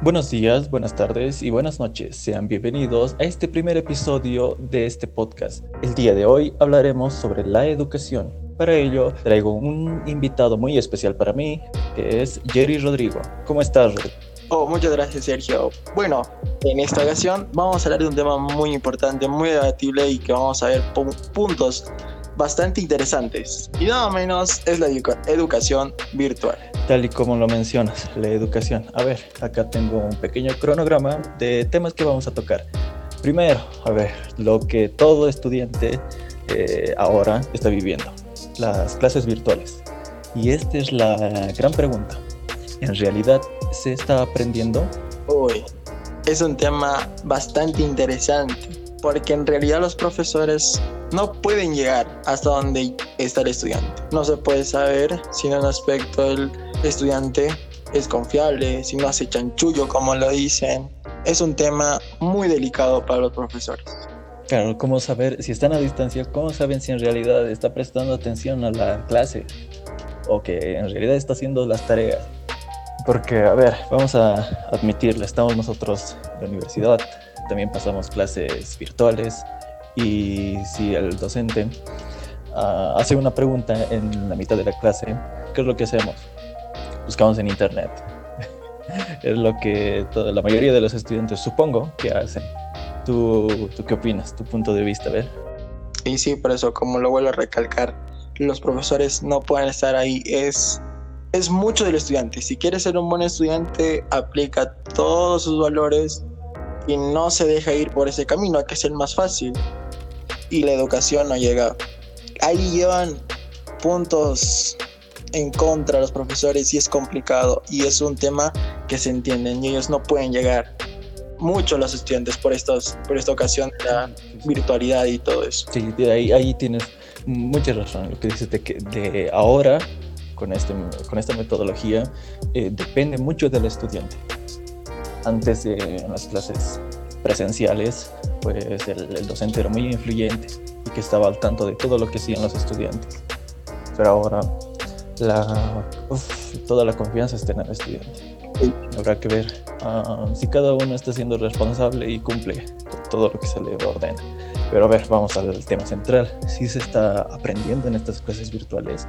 Buenos días, buenas tardes y buenas noches. Sean bienvenidos a este primer episodio de este podcast. El día de hoy hablaremos sobre la educación. Para ello traigo un invitado muy especial para mí, que es Jerry Rodrigo. ¿Cómo estás, Rodrigo? Oh, muchas gracias, Sergio. Bueno, en esta ocasión vamos a hablar de un tema muy importante, muy debatible y que vamos a ver puntos bastante interesantes. Y nada menos es la educación virtual. Tal y como lo mencionas, la educación. A ver, acá tengo un pequeño cronograma de temas que vamos a tocar. Primero, a ver, lo que todo estudiante eh, ahora está viviendo, las clases virtuales. Y esta es la gran pregunta. ¿En realidad se está aprendiendo? Uy, es un tema bastante interesante, porque en realidad los profesores no pueden llegar hasta donde está el estudiante. No se puede saber si en aspecto el estudiante es confiable, si no hace chanchullo como lo dicen. Es un tema muy delicado para los profesores. Claro, ¿cómo saber si están a distancia? ¿Cómo saben si en realidad está prestando atención a la clase o que en realidad está haciendo las tareas? Porque, a ver, vamos a admitirlo, estamos nosotros en la universidad, también pasamos clases virtuales, y si el docente ah, hace una pregunta en la mitad de la clase, ¿qué es lo que hacemos? Buscamos en internet. es lo que toda, la mayoría de los estudiantes supongo que hacen. ¿Tú, ¿Tú qué opinas? ¿Tu punto de vista? A ver. Y sí, por eso, como lo vuelvo a recalcar, los profesores no pueden estar ahí. Es, es mucho del estudiante. Si quieres ser un buen estudiante, aplica todos sus valores y no se deja ir por ese camino, que es el más fácil y la educación no llega. Ahí llevan puntos en contra los profesores y es complicado y es un tema que se entienden y ellos no pueden llegar mucho los estudiantes por estos por esta ocasión de la virtualidad y todo eso. Sí, ahí, ahí tienes mucha razón. Lo que dices de que de ahora con, este, con esta metodología eh, depende mucho del estudiante. Antes de las clases presenciales, pues el, docente era muy influyente y que estaba al tanto de todo lo que hacían los estudiantes. Pero ahora toda la confianza está en el estudiante. Habrá que ver ah, si cada uno está siendo responsable y cumple todo lo que se le ordena. Pero a ver, vamos al tema central. Si se está aprendiendo en estas clases virtuales,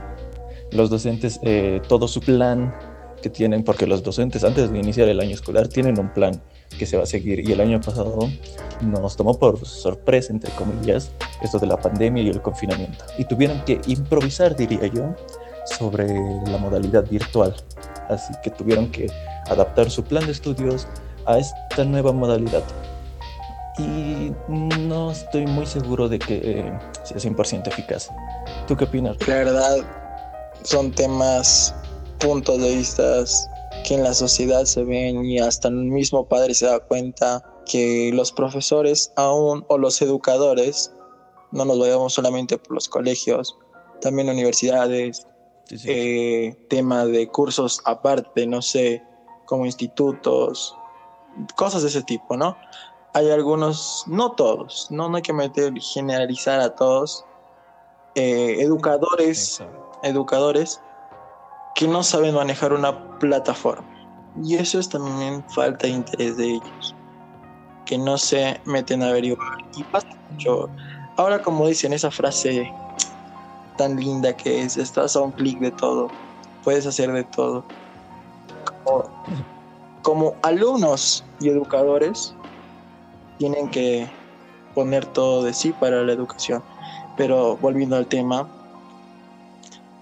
los docentes, eh, todo su plan que tienen, porque los docentes antes de iniciar el año escolar tienen un plan que se va a seguir y el año pasado nos tomó por sorpresa, entre comillas, esto de la pandemia y el confinamiento y tuvieron que improvisar, diría yo, sobre la modalidad virtual. Así que tuvieron que adaptar su plan de estudios a esta nueva modalidad. Y no estoy muy seguro de que eh, sea 100% eficaz. ¿Tú qué opinas? La verdad, son temas puntos de vista que en la sociedad se ven y hasta el mismo padre se da cuenta que los profesores aún o los educadores, no nos vayamos solamente por los colegios, también universidades, eh, tema de cursos aparte, no sé, como institutos, cosas de ese tipo, ¿no? Hay algunos, no todos, no, no hay que meter, generalizar a todos, eh, educadores, educadores que no saben manejar una plataforma. Y eso es también falta de interés de ellos, que no se meten a averiguar. Y pasa mucho. Ahora como dicen esa frase tan linda que es, estás a un clic de todo, puedes hacer de todo. Como, como alumnos y educadores, tienen que poner todo de sí para la educación. Pero volviendo al tema,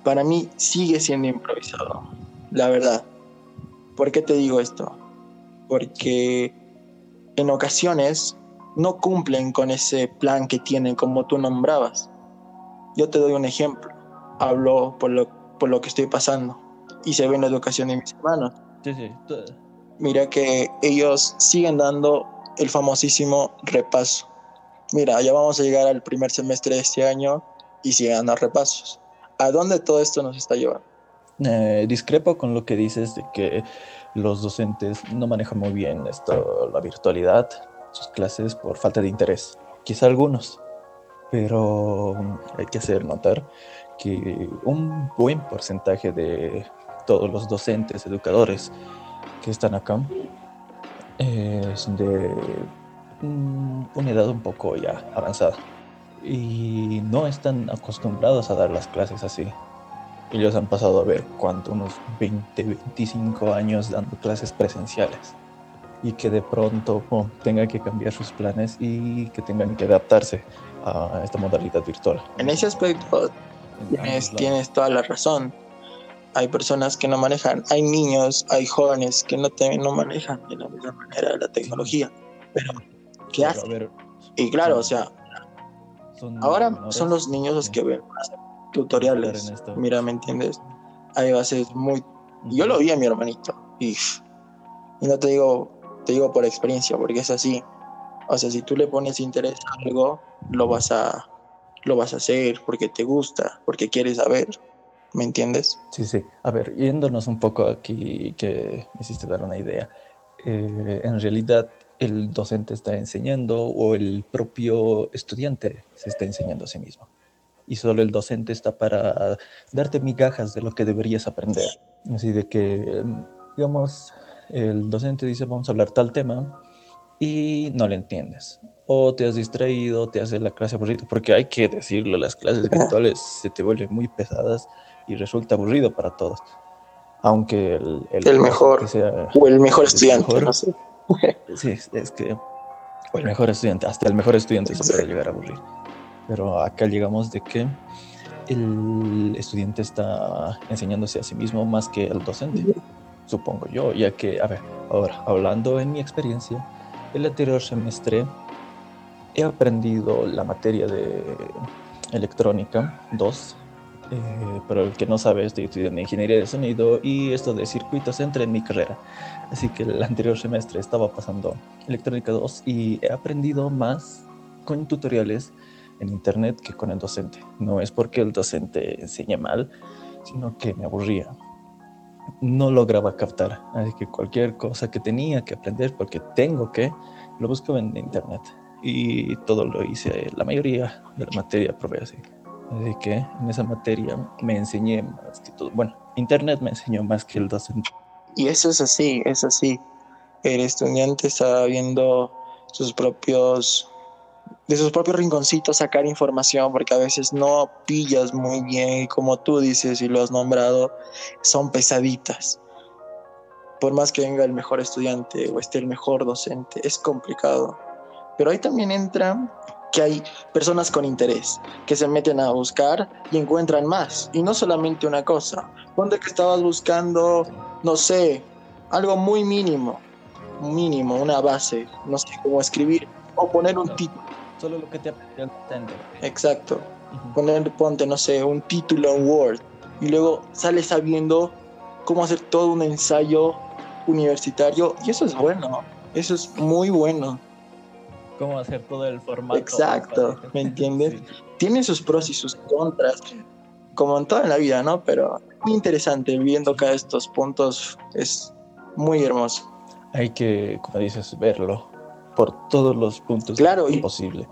para mí sigue siendo improvisado, la verdad. ¿Por qué te digo esto? Porque en ocasiones no cumplen con ese plan que tienen como tú nombrabas. Yo te doy un ejemplo. Hablo por lo, por lo que estoy pasando y se ve en la educación de mis hermanos. Sí, sí. Mira que ellos siguen dando el famosísimo repaso. Mira, ya vamos a llegar al primer semestre de este año y siguen dando repasos. ¿A dónde todo esto nos está llevando? Eh, discrepo con lo que dices de que los docentes no manejan muy bien esto, la virtualidad, sus clases por falta de interés. Quizá algunos, pero hay que hacer notar que un buen porcentaje de todos los docentes, educadores que están acá, es de mm, una edad un poco ya avanzada y no están acostumbrados a dar las clases así. Ellos han pasado a ver cuánto, unos 20, 25 años dando clases presenciales y que de pronto tengan que cambiar sus planes y que tengan que adaptarse a esta modalidad virtual. En ese aspecto tienes, toda la razón. Hay personas que no manejan, hay niños, hay jóvenes que no, te, no manejan de la misma manera la tecnología. Pero, ¿qué hacen? y claro, o sea, ahora son los niños los que ven tutoriales. Mira, ¿me entiendes? Hay bases muy... Yo lo vi a mi hermanito y, y no te digo te digo por experiencia, porque es así. O sea, si tú le pones interés a algo, lo vas a, lo vas a hacer porque te gusta, porque quieres saber. ¿Me entiendes? Sí, sí. A ver, yéndonos un poco aquí, que me hiciste dar una idea. Eh, en realidad, el docente está enseñando o el propio estudiante se está enseñando a sí mismo. Y solo el docente está para darte migajas de lo que deberías aprender. Así de que, digamos, el docente dice vamos a hablar tal tema y no le entiendes. O te has distraído, te hace la clase aburrida, porque hay que decirlo, las clases virtuales se te vuelven muy pesadas y resulta aburrido para todos. Aunque el, el, mejor sea, o el mejor estudiante, no sé. Sí, es que o el mejor estudiante, hasta el mejor estudiante se puede llegar a aburrir. Pero acá llegamos de que el estudiante está enseñándose a sí mismo más que el docente supongo yo, ya que, a ver, ahora, hablando en mi experiencia, el anterior semestre he aprendido la materia de electrónica 2. Eh, pero el que no sabe, estoy estudiando ingeniería de sonido y esto de circuitos entra en mi carrera. Así que el anterior semestre estaba pasando electrónica 2 y he aprendido más con tutoriales en internet que con el docente. No es porque el docente enseñe mal, sino que me aburría no lograba captar. Así que cualquier cosa que tenía que aprender, porque tengo que, lo busco en internet. Y todo lo hice, la mayoría de la materia probé así. Así que en esa materia me enseñé más que todo. Bueno, internet me enseñó más que el docente. Y eso es así, es así. El estudiante está viendo sus propios de sus propios rinconcitos sacar información, porque a veces no pillas muy bien, y como tú dices y lo has nombrado, son pesaditas. Por más que venga el mejor estudiante o esté el mejor docente, es complicado. Pero ahí también entra que hay personas con interés que se meten a buscar y encuentran más. Y no solamente una cosa. Ponte que estabas buscando, no sé, algo muy mínimo, mínimo, una base, no sé cómo escribir o poner un título solo lo que te entender. Exacto. Poner, ponte, no sé, un título en Word y luego sales sabiendo cómo hacer todo un ensayo universitario y eso es bueno, eso es muy bueno. Cómo hacer todo el formato. Exacto, ¿me entiendes? Tiene sus pros y sus contras, como en toda la vida, ¿no? Pero muy interesante viendo cada estos puntos, es muy hermoso. Hay que, como dices, verlo por todos los puntos claro, posible.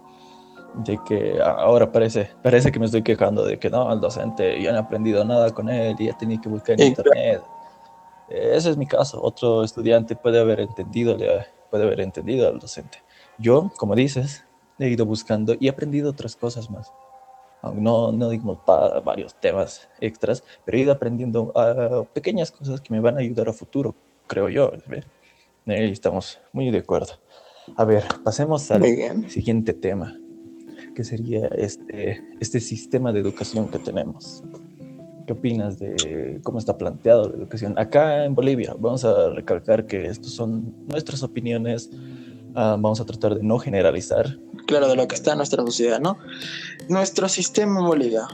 De que ahora parece, parece que me estoy quejando de que no, el docente ya no he aprendido nada con él y ya tenía que buscar en internet. Ese es mi caso. Otro estudiante puede haber entendido, puede haber entendido al docente. Yo, como dices, he ido buscando y he aprendido otras cosas más. No, no digamos para varios temas extras, pero he ido aprendiendo uh, pequeñas cosas que me van a ayudar a futuro, creo yo. Ahí estamos muy de acuerdo. A ver, pasemos al siguiente tema, que sería este, este sistema de educación que tenemos. ¿Qué opinas de cómo está planteado la educación? Acá en Bolivia, vamos a recalcar que estas son nuestras opiniones, ah, vamos a tratar de no generalizar. Claro, de lo que está en nuestra sociedad, ¿no? Nuestro sistema en Bolivia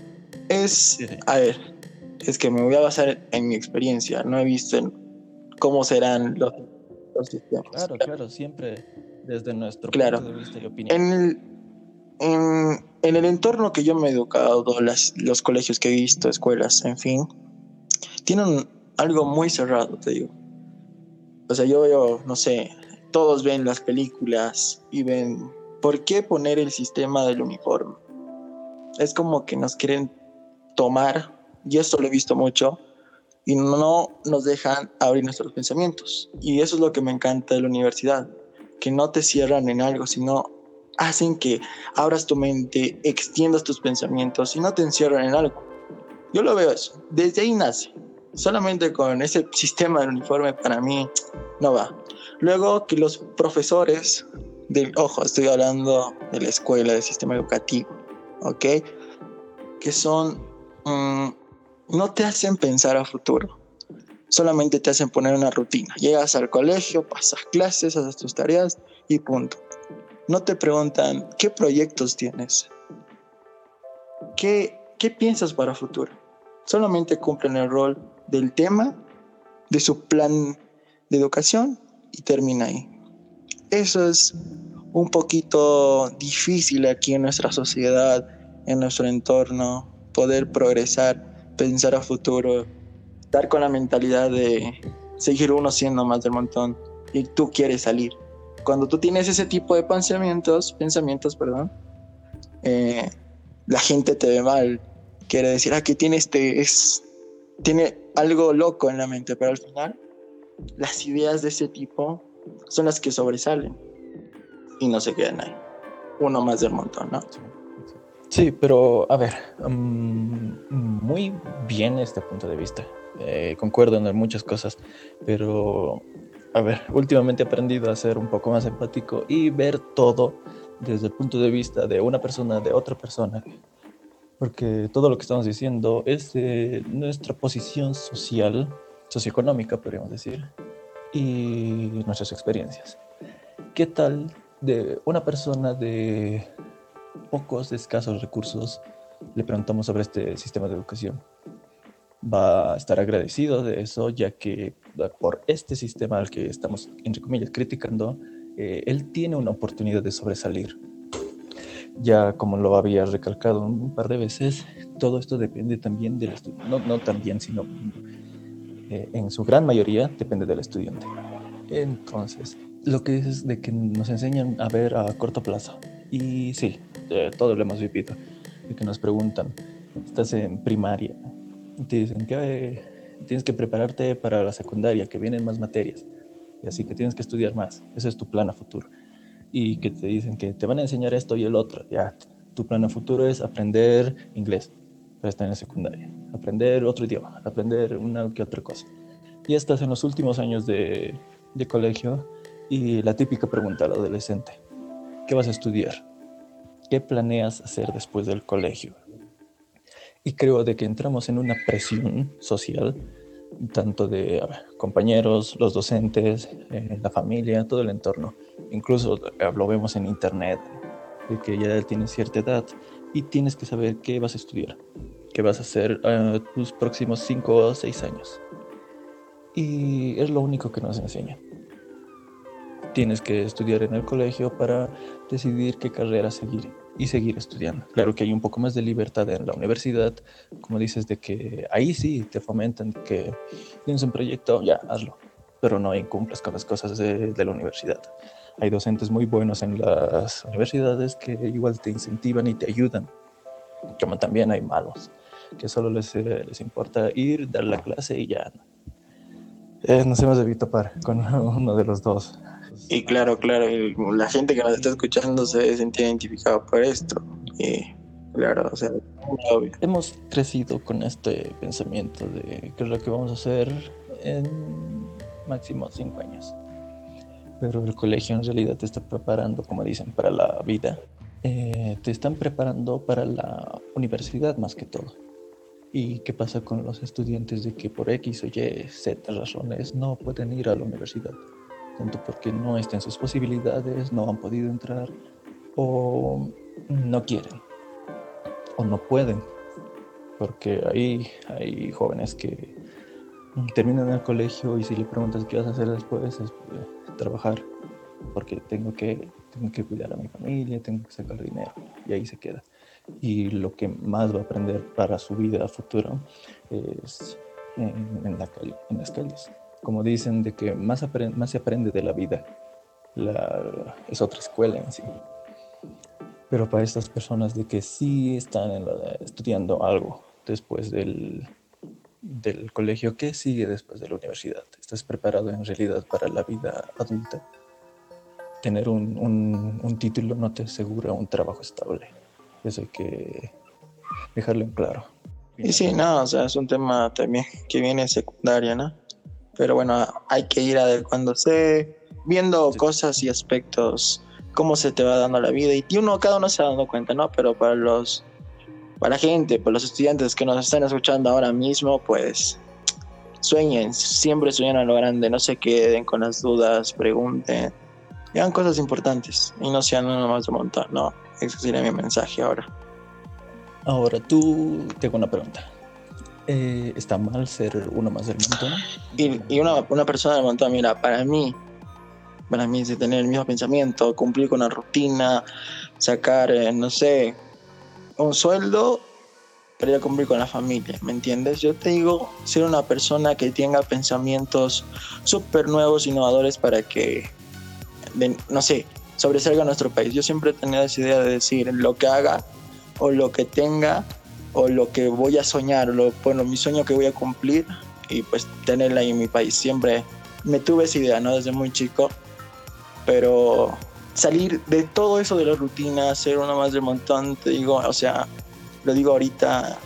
es, a ver, es que me voy a basar en mi experiencia, no he visto cómo serán los, los sistemas. Claro, claro, siempre desde nuestro punto de vista y opinión. En el, en, el entorno que yo me he educado, las, los colegios que he visto, escuelas, en fin, tienen algo muy cerrado, te digo. O sea, yo veo, no sé, todos ven las películas y ven, ¿por qué poner el sistema del uniforme? Es como que nos quieren tomar, y esto lo he visto mucho, y no nos dejan abrir nuestros pensamientos. Y eso es lo que me encanta de la universidad, que no te cierran en algo, sino hacen que abras tu mente, extiendas tus pensamientos y no te encierran en algo. Yo lo veo desde ahí nace. Solamente con ese sistema del uniforme para mí no va. Luego que los profesores del, ojo, estoy hablando de la escuela, del sistema educativo, ¿ok? Que son, mm, no te hacen pensar a futuro, solamente te hacen poner una rutina. Llegas al colegio, pasas clases, haces tus tareas y punto. No te preguntan qué proyectos tienes, qué, qué piensas para futuro. Solamente cumplen el rol del tema, de su plan de educación y termina ahí. Eso es un poquito difícil aquí en nuestra sociedad, en nuestro entorno, poder progresar, pensar a futuro, estar con la mentalidad de seguir uno siendo más del montón y tú quieres salir. Cuando tú tienes ese tipo de pensamientos, pensamientos, perdón, eh, la gente te ve mal, quiere decir, aquí ah, tiene este, es, tiene algo loco en la mente, pero al final las ideas de ese tipo son las que sobresalen y no se quedan ahí. Uno más del montón, ¿no? Sí, pero a ver, mm, muy bien este punto de vista. Eh, concuerdo en muchas cosas, pero a ver, últimamente he aprendido a ser un poco más empático y ver todo desde el punto de vista de una persona, de otra persona, porque todo lo que estamos diciendo es de nuestra posición social, socioeconómica, podríamos decir, y nuestras experiencias. ¿Qué tal de una persona de pocos, escasos recursos, le preguntamos sobre este sistema de educación. Va a estar agradecido de eso, ya que por este sistema al que estamos, entre comillas, criticando, eh, él tiene una oportunidad de sobresalir. Ya como lo había recalcado un par de veces, todo esto depende también del estudiante, no, no también, sino eh, en su gran mayoría depende del estudiante. Entonces, lo que dices de que nos enseñan a ver a corto plazo. Y sí, eh, todo lo hemos vivido. De que nos preguntan, estás en primaria, te dicen que tienes que prepararte para la secundaria, que vienen más materias. Y así que tienes que estudiar más. Ese es tu plan a futuro. Y que te dicen que te van a enseñar esto y el otro. Ya, tu plan a futuro es aprender inglés, pero está en la secundaria. Aprender otro idioma, aprender una que otra cosa. Y estás en los últimos años de, de colegio y la típica pregunta al adolescente, ¿qué vas a estudiar? ¿Qué planeas hacer después del colegio? Y creo de que entramos en una presión social, tanto de compañeros, los docentes, eh, la familia, todo el entorno. Incluso eh, lo vemos en internet, de que ya tienes cierta edad y tienes que saber qué vas a estudiar, qué vas a hacer uh, tus próximos cinco o seis años. Y es lo único que nos enseñan tienes que estudiar en el colegio para decidir qué carrera seguir y seguir estudiando. Claro que hay un poco más de libertad en la universidad, como dices, de que ahí sí te fomentan que tienes un proyecto, ya, hazlo, pero no incumples con las cosas de, la universidad. Hay docentes muy buenos en las universidades que igual te incentivan y te ayudan, como también hay malos, que solo les, eh, les importa ir, dar la clase y ya. Eh, nos hemos debido topar con uno de los dos. Y claro, claro, la gente que nos está escuchando se siente identificada por esto. Y claro, o sea, obvio. Hemos crecido con este pensamiento de qué es lo que vamos a hacer en máximo cinco años. Pero el colegio en realidad te está preparando, como dicen, para la vida. Eh, te están preparando para la universidad más que todo. ¿Y qué pasa con los estudiantes de que por X o Y, Z razones no pueden ir a la universidad? Tanto porque no están sus posibilidades, no han podido entrar o no quieren o no pueden, porque ahí hay jóvenes que terminan el colegio y si le preguntas qué vas a hacer después es eh, trabajar, porque tengo que, tengo que cuidar a mi familia, tengo que sacar dinero y ahí se queda. Y lo que más va a aprender para su vida futura es en, la calle, en las calles como dicen, de que más, más se aprende de la vida. La, es otra escuela en sí. Pero para estas personas de que sí están estudiando algo después del, del colegio, ¿qué sigue después de la universidad? ¿Estás preparado en realidad para la vida adulta? Tener un, un, título no te asegura un trabajo estable. Eso hay que dejarlo en claro. Y sí, no, o sea, es un tema también que viene secundaria, ¿no? Pero bueno, hay que ir adecuándose, viendo cosas y aspectos, cómo se te va dando la vida. Y uno, cada uno se va dando cuenta, ¿no? Pero para los para la gente, para los estudiantes que nos están escuchando ahora mismo, pues sueñen, siempre sueñen a lo grande, no se queden con las dudas, pregunten, hagan cosas importantes y no sean uno más de montar, ¿no? Ese sería mi mensaje ahora. Ahora tú, tengo una pregunta. Eh, ¿Está mal ser uno más del montón? Y, una, persona del montón, mira, para mí, para mí es tener el mismo pensamiento, cumplir con la rutina, sacar, eh, no sé, un sueldo para ir cumplir con la familia, ¿me entiendes? Yo te digo, ser una persona que tenga pensamientos súper nuevos, innovadores para que, no sé, sobresalga nuestro país. Yo siempre he tenido esa idea de decir, lo que haga o lo que tenga o lo que voy a soñar, lo, bueno, mi sueño que voy a cumplir y pues tenerla en mi país. Siempre me tuve esa idea, ¿no? Desde muy chico, pero salir de todo eso de la rutina, ser uno más del montón, te digo, o sea, lo digo ahorita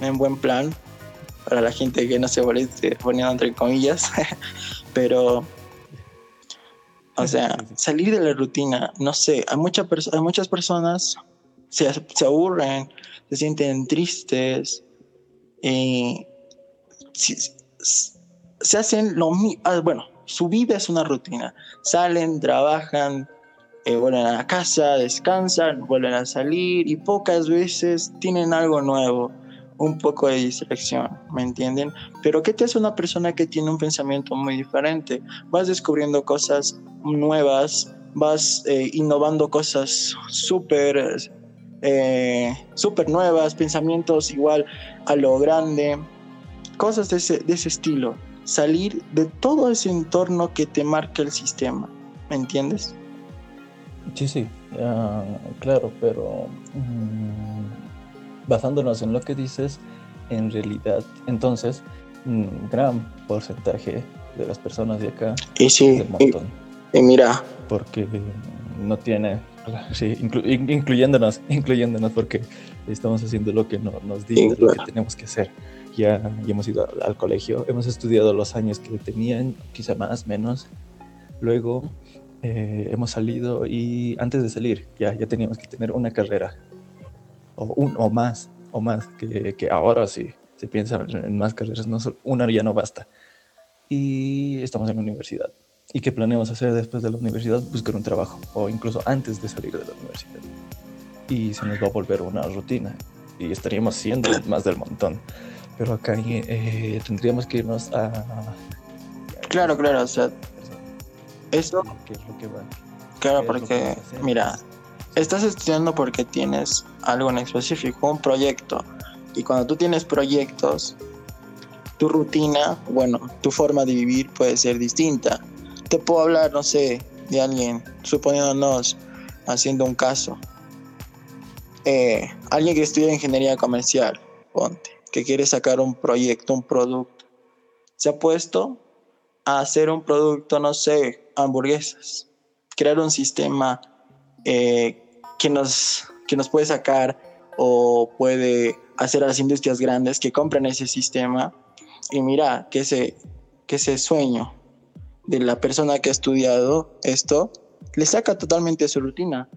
en buen plan para la gente que no se moleste poniendo entre comillas, pero o sea, salir de la rutina, no sé, hay, mucha hay muchas personas se, se aburren, se sienten tristes y se hacen lo mismo, ah, bueno, su vida es una rutina, salen, trabajan, eh, vuelven a la casa, descansan, vuelven a salir y pocas veces tienen algo nuevo, un poco de distracción, ¿me entienden? Pero ¿qué te hace una persona que tiene un pensamiento muy diferente? Vas descubriendo cosas nuevas, vas eh, innovando cosas súper eh, súper nuevas, pensamientos igual a lo grande, cosas de ese, de ese estilo. Salir de todo ese entorno que te marca el sistema, ¿me entiendes? Sí, sí, claro, pero mm, basándonos en lo que dices, en realidad, entonces, un gran porcentaje de las personas de acá y sí, y, mira, porque no tiene, sí, incluyéndonos, incluyéndonos, porque estamos haciendo lo que nos dice, lo que tenemos que hacer. Ya, ya hemos ido al, al colegio, hemos estudiado los años que tenían, quizá más, menos. Luego eh, hemos salido y antes de salir ya, ya teníamos que tener una carrera o, un, o más, o más, que, que ahora sí se piensa en más carreras, no una ya no basta. Y estamos en la universidad. ¿Y qué planeamos hacer después de la universidad? Buscar un trabajo o incluso antes de salir de la universidad. Y se nos va a volver una rutina y estaríamos siendo más del montón. Pero acá eh, tendríamos que irnos a... Claro, claro, o sea, eso. Claro, porque, mira, estás estudiando porque tienes algo en específico, un proyecto. Y cuando tú tienes proyectos, tu rutina, bueno, tu forma de vivir puede ser distinta. Te puedo hablar, no sé, de alguien, suponiéndonos, haciendo un caso. Eh, alguien que estudia ingeniería comercial, ponte, que quiere sacar un proyecto, un producto. Se ha puesto a hacer un producto, no sé, hamburguesas, crear un sistema eh, que, nos, que nos puede sacar o puede hacer a las industrias grandes que compren ese sistema y mira que ese, que ese sueño de la persona que ha estudiado esto le saca totalmente su rutina.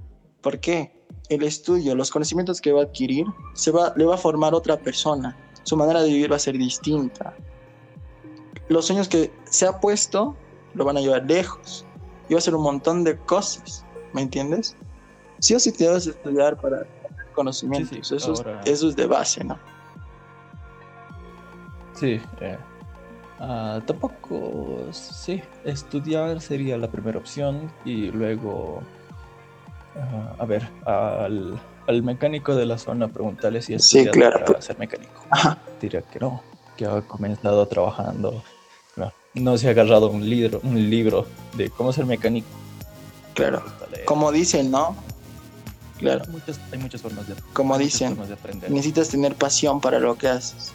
¿Por qué? El estudio, los conocimientos que va a adquirir, se va, le va a formar otra persona. Su manera de vivir va a ser distinta. Los sueños que se ha puesto lo van a llevar lejos. Y va a ser un montón de cosas, ¿me entiendes? Sí o sí te debes estudiar para conocimientos, eso, es, de base, ¿no? Sí, eh, ah, tampoco, sí, estudiar sería la primera opción y luego, ah, a ver, al, mecánico de la zona preguntarle si es sí, claro. para ser mecánico. Diría que no, que ha comenzado trabajando no se ha agarrado un libro, un libro de cómo ser mecánico. Claro. Como dicen, ¿no? Claro. Hay muchas, formas de Como dicen, necesitas tener pasión para lo que haces.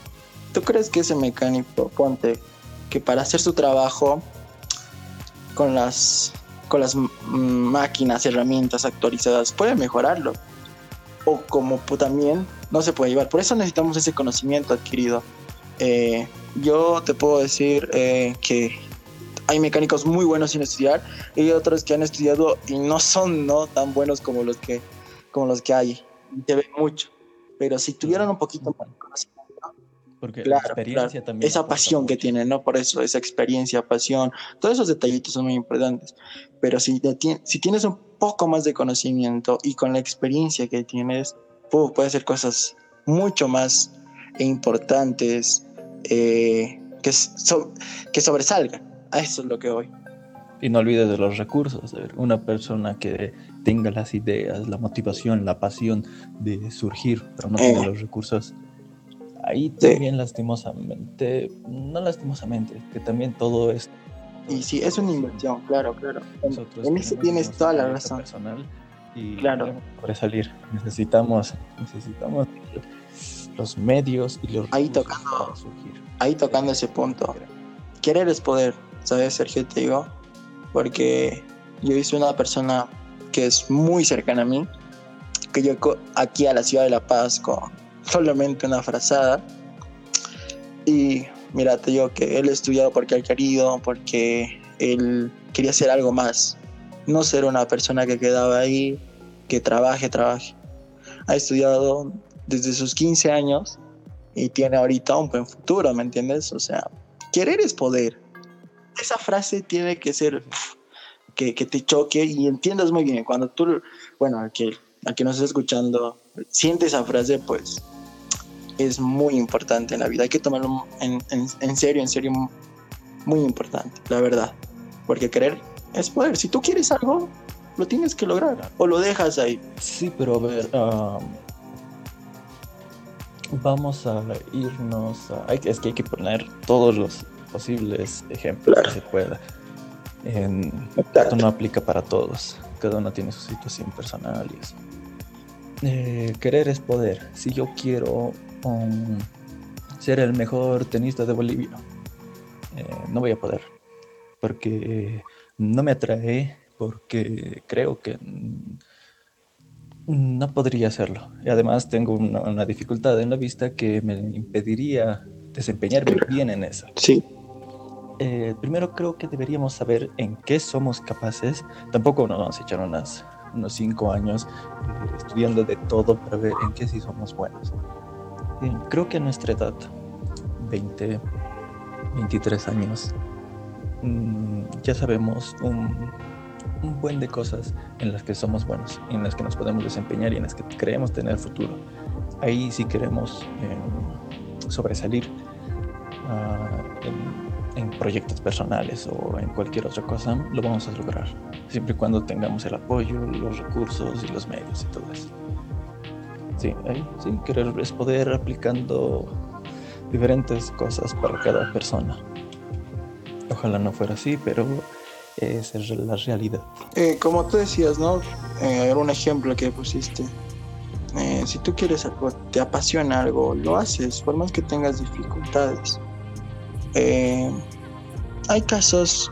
¿tú crees que ese mecánico, ponte, que para hacer su trabajo con las, con las máquinas, herramientas actualizadas, puede mejorarlo? O como también no se puede llevar. Por eso necesitamos ese conocimiento adquirido. Eh, yo te puedo decir eh, que hay mecánicos muy buenos sin estudiar y otros que han estudiado y no son no tan buenos como los que como los que hay. Te ve mucho. Pero si tuvieran un poquito más de conocimiento, porque la experiencia también. Esa pasión que tienen, ¿no? Por eso, esa experiencia, pasión, todos esos detallitos son muy importantes. Pero si, si tienes un poco más de conocimiento y con la experiencia que tienes, puedes puede hacer cosas mucho más importantes eh, que, que sobresalgan. A eso es lo que voy. Y no olvides de los recursos. Una persona que tenga las ideas, la motivación, la pasión de surgir, pero no tiene eh. los recursos. Ahí también lastimosamente, no lastimosamente, que también todo es... Y sí, es una inversión, claro, claro. en eso tienes toda la razón. Personal y claro. para salir necesitamos, necesitamos los medios y los ahí tocando, Ahí tocando ese punto. Querer es poder, ¿sabes, Sergio? Te digo, porque yo hice una persona que es muy cercana a mí, que yo aquí a la ciudad de La Paz con solamente una frazada. Y mírate yo que él estudiado porque ha querido, porque él quería hacer algo más, no ser una persona que quedaba ahí, que trabaje, trabaje. Ha estudiado desde sus 15 años y tiene ahorita un buen futuro, ¿me entiendes? O sea, querer es poder esa frase tiene que ser que, te choque y entiendas muy bien. Cuando tú, bueno, al que, que nos está escuchando, siente esa frase, pues es muy importante en la vida. Hay que tomarlo en, serio, en serio, muy importante, la verdad. Porque querer es poder. Si tú quieres algo, lo tienes que lograr o lo dejas ahí. Sí, pero a ver, um, vamos a irnos a... es que hay que poner todos los posibles ejemplos que se pueda. esto no aplica para todos. Cada uno tiene su situación personal y eso. Eh, querer es poder. Si yo quiero ser el mejor tenista de Bolivia, eh, no voy a poder. Porque no me atrae, porque creo que no podría hacerlo. Y además tengo una, una dificultad en la vista que me impediría desempeñarme bien en eso. Sí. Eh, primero creo que deberíamos saber en qué somos capaces. Tampoco nos vamos a echar unos cinco años eh, estudiando de todo para ver en qué sí somos buenos. Creo que a nuestra edad, 20, 23 años, mm, ya sabemos un, un, buen de cosas en las que somos buenos, en las que nos podemos desempeñar y en las que creemos tener futuro. Ahí sí queremos sobresalir. Ah, en proyectos personales o en cualquier otra cosa, lo vamos a lograr. Siempre y cuando tengamos el apoyo, los recursos y los medios y todo eso. Sí, ahí, sí, querer es poder aplicando diferentes cosas para cada persona. Ojalá no fuera así, pero esa es la realidad. Eh, como tú decías, ¿no? Eh, era un ejemplo que pusiste. Eh, si tú quieres algo, te apasiona algo, lo haces, por más que tengas dificultades. Eh, hay casos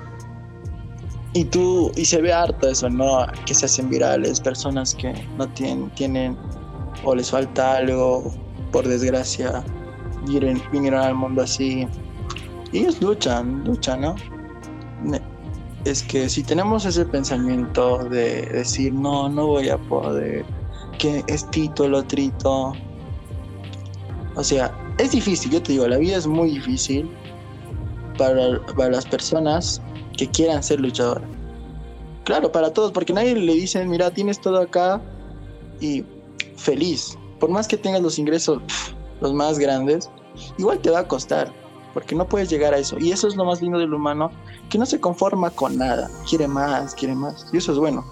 y tú y se ve harto eso, ¿no? Que se hacen virales, personas que no tienen, tienen o les falta algo, por desgracia, vinieron, vinieron al mundo así. Y ellos luchan, luchan, ¿no? Es que si tenemos ese pensamiento de decir, no, no voy a poder, que es Tito, lo trito. O sea, es difícil, yo te digo, la vida es muy difícil para, para las personas que quieran ser luchadores. Claro, para todos, porque nadie le dice, mira, tienes todo acá y feliz. Por más que tengas los ingresos los más grandes, igual te va a costar, porque no puedes llegar a eso. Y eso es lo más lindo del humano, que no se conforma con nada, quiere más, quiere más. Y eso es bueno.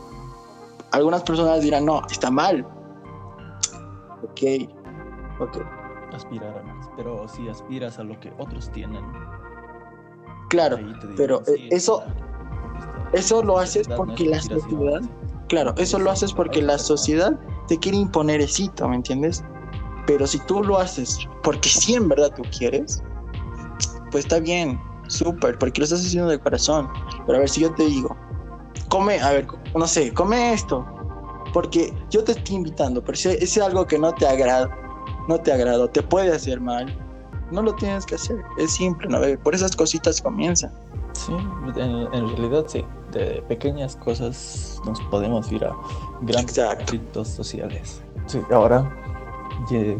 Algunas personas dirán, no, está mal. Ok, ok. Aspirar a más, pero si aspiras a lo que otros tienen, Claro, pero eh, eso, eso lo haces porque la sociedad, claro, eso lo haces porque la sociedad te quiere imponer eso, ¿me entiendes? Pero si tú lo haces porque sí en verdad tú quieres, pues está bien, súper, porque lo estás haciendo de corazón. Pero a ver, si yo te digo, come, a ver, no sé, come esto, porque yo te estoy invitando, pero si es algo que no te agrada, no te agrada, te puede hacer mal, no lo tienes que hacer, es simple, ¿no? Por esas cositas comienzan. Sí, en, realidad sí, de pequeñas cosas nos podemos ir a grandes conflictos sociales. Sí, ahora,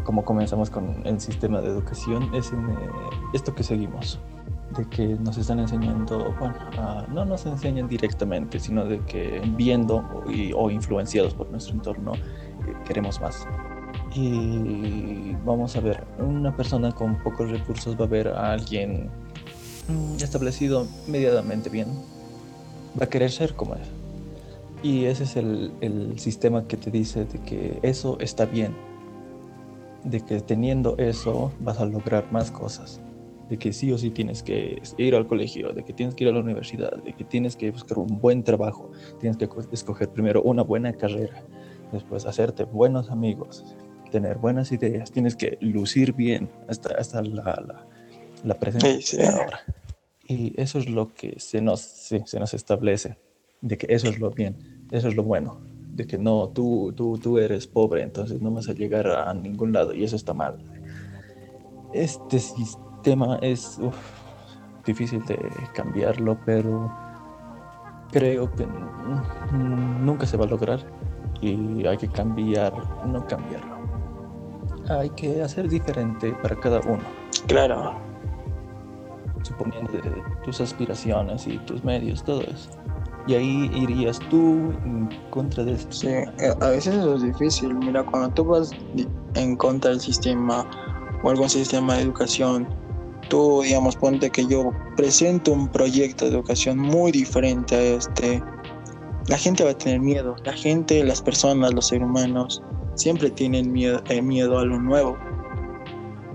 como comenzamos con el sistema de educación, es en, eh, esto que seguimos, de que nos están enseñando, bueno, no nos enseñan directamente, sino de que viendo o influenciados por nuestro entorno, eh, queremos más. Y vamos a ver, una persona con pocos recursos va a ver a alguien mm, establecido medianamente bien, va a querer ser como él. Y ese es el, el, sistema que te dice de que eso está bien, de que teniendo eso vas a lograr más cosas, de que sí o sí tienes que ir al colegio, de que tienes que ir a la universidad, de que tienes que buscar un buen trabajo, tienes que escoger primero una buena carrera, después hacerte buenos amigos, tener buenas ideas, tienes que lucir bien hasta, hasta la, la, presencia ahora. Y eso es lo que se nos, se nos establece, de que eso es lo bien, eso es lo bueno, de que no, tú, tú, tú eres pobre, entonces no vas a llegar a ningún lado y eso está mal. Este sistema es difícil de cambiarlo, pero creo que nunca se va a lograr y hay que cambiar, no cambiarlo hay que hacer diferente para cada uno. Claro. Suponiendo tus aspiraciones y tus medios, todo eso. Y ahí irías tú en contra de esto. Sí, eh, a veces eso es difícil. Mira, cuando tú vas en contra del sistema o algún sistema de educación, tú, digamos, ponte que yo presento un proyecto de educación muy diferente a este, la gente va a tener miedo. La gente, las personas, los seres humanos, siempre tienen miedo, eh, miedo a lo nuevo,